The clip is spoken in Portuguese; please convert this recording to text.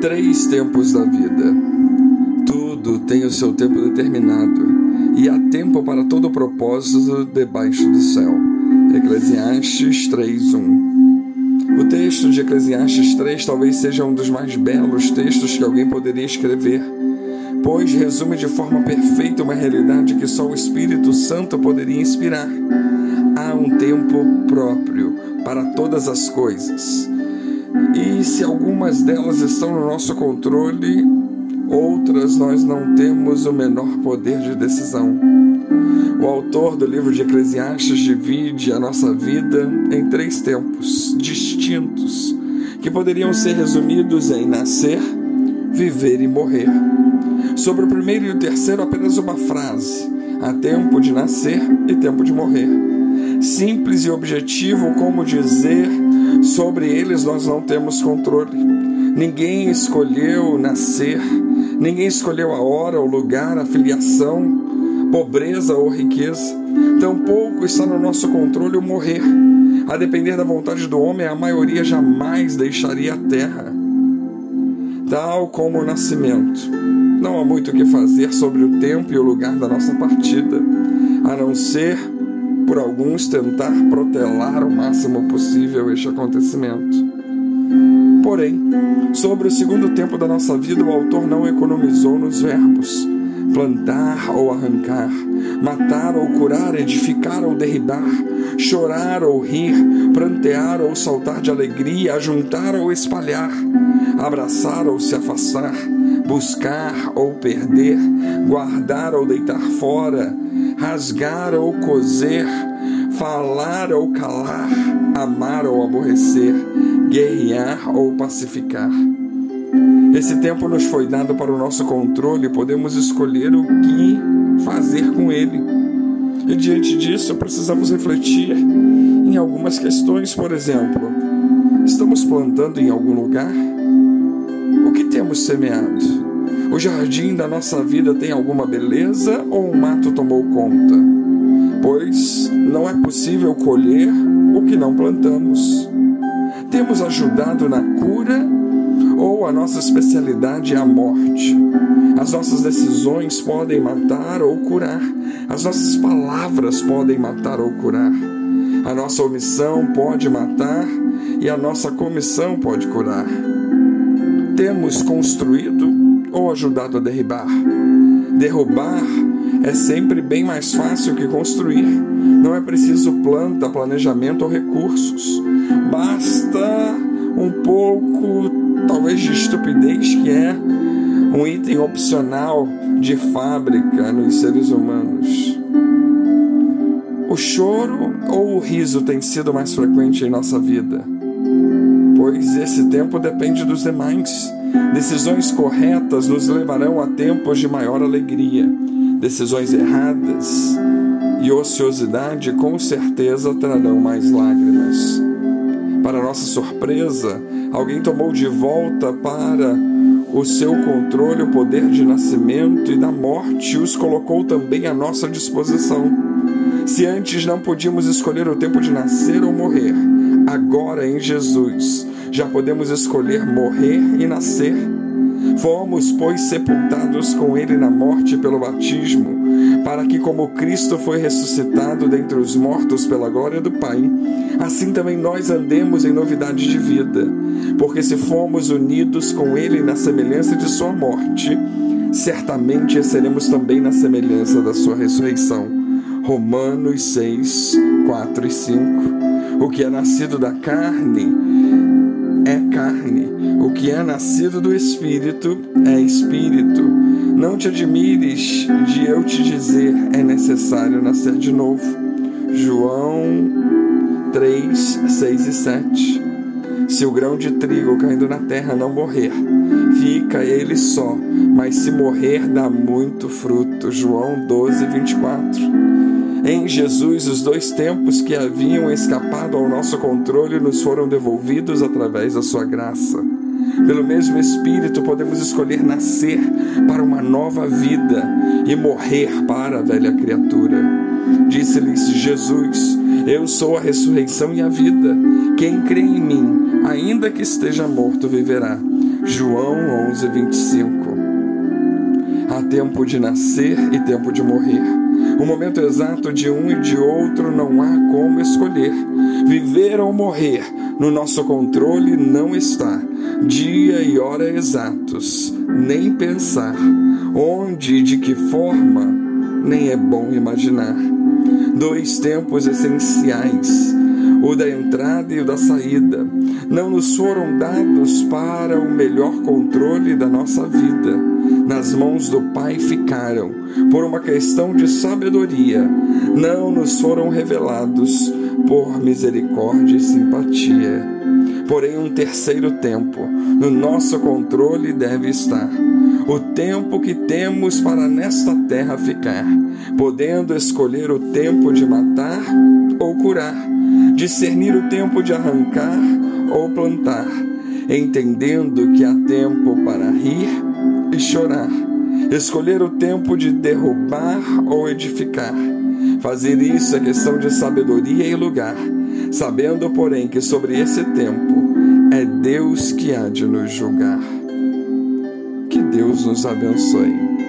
Três tempos da vida. Tudo tem o seu tempo determinado, e há tempo para todo propósito debaixo do céu. Eclesiastes 3:1. O texto de Eclesiastes 3 talvez seja um dos mais belos textos que alguém poderia escrever, pois resume de forma perfeita uma realidade que só o Espírito Santo poderia inspirar. Há um tempo próprio para todas as coisas e se algumas delas estão no nosso controle, outras nós não temos o menor poder de decisão. O autor do livro de Eclesiastes divide a nossa vida em três tempos distintos, que poderiam ser resumidos em nascer, viver e morrer. Sobre o primeiro e o terceiro, apenas uma frase: há tempo de nascer e tempo de morrer. Simples e objetivo, como dizer Sobre eles nós não temos controle. Ninguém escolheu nascer, ninguém escolheu a hora, o lugar, a filiação, pobreza ou riqueza. Tampouco está no nosso controle o morrer. A depender da vontade do homem, a maioria jamais deixaria a terra. Tal como o nascimento. Não há muito o que fazer sobre o tempo e o lugar da nossa partida, a não ser por alguns tentar protelar o máximo possível este acontecimento. Porém, sobre o segundo tempo da nossa vida, o autor não economizou nos verbos plantar ou arrancar, matar ou curar, edificar ou derribar, chorar ou rir, prantear ou saltar de alegria, ajuntar ou espalhar, abraçar ou se afastar, buscar ou perder, guardar ou deitar fora, rasgar ou coser, falar ou calar, amar ou aborrecer, guerrear ou pacificar. Esse tempo nos foi dado para o nosso controle podemos escolher o que fazer com ele. E diante disso, precisamos refletir em algumas questões, por exemplo, estamos plantando em algum lugar? Temos semeado? O jardim da nossa vida tem alguma beleza ou o mato tomou conta? Pois não é possível colher o que não plantamos. Temos ajudado na cura ou a nossa especialidade é a morte? As nossas decisões podem matar ou curar. As nossas palavras podem matar ou curar. A nossa omissão pode matar e a nossa comissão pode curar. Temos construído ou ajudado a derribar? Derrubar é sempre bem mais fácil que construir. Não é preciso planta, planejamento ou recursos. Basta um pouco, talvez, de estupidez, que é um item opcional de fábrica nos seres humanos. O choro ou o riso tem sido mais frequente em nossa vida? Pois esse tempo depende dos demais. Decisões corretas nos levarão a tempos de maior alegria. Decisões erradas e ociosidade com certeza trarão mais lágrimas. Para nossa surpresa, alguém tomou de volta para o seu controle o poder de nascimento e da morte e os colocou também à nossa disposição. Se antes não podíamos escolher o tempo de nascer ou morrer, agora em Jesus já podemos escolher morrer e nascer. Fomos, pois, sepultados com Ele na morte pelo batismo, para que, como Cristo foi ressuscitado dentre os mortos pela glória do Pai, assim também nós andemos em novidade de vida. Porque se fomos unidos com Ele na semelhança de Sua morte, certamente seremos também na semelhança da Sua ressurreição. Romanos 6, 4 e 5. O que é nascido da carne é carne, o que é nascido do Espírito é Espírito. Não te admires de eu te dizer, é necessário nascer de novo. João 3, 6 e 7. Se o grão de trigo caindo na terra não morrer, fica ele só, mas se morrer, dá muito fruto. João 12, 24. Em Jesus, os dois tempos que haviam escapado ao nosso controle nos foram devolvidos através da Sua graça. Pelo mesmo Espírito, podemos escolher nascer para uma nova vida e morrer para a velha criatura. Disse-lhes Jesus: Eu sou a ressurreição e a vida. Quem crê em mim, ainda que esteja morto, viverá. João 11, 25. Há tempo de nascer e tempo de morrer. O momento exato de um e de outro não há como escolher. Viver ou morrer no nosso controle não está. Dia e hora exatos, nem pensar. Onde e de que forma, nem é bom imaginar. Dois tempos essenciais o da entrada e o da saída, não nos foram dados para o melhor controle da nossa vida. Nas mãos do Pai ficaram, por uma questão de sabedoria, não nos foram revelados por misericórdia e simpatia. Porém, um terceiro tempo no nosso controle deve estar. O tempo que temos para nesta terra ficar, podendo escolher o tempo de matar ou curar discernir o tempo de arrancar ou plantar, entendendo que há tempo para rir e chorar, escolher o tempo de derrubar ou edificar. Fazer isso é questão de sabedoria e lugar, sabendo, porém, que sobre esse tempo é Deus que há de nos julgar. Que Deus nos abençoe.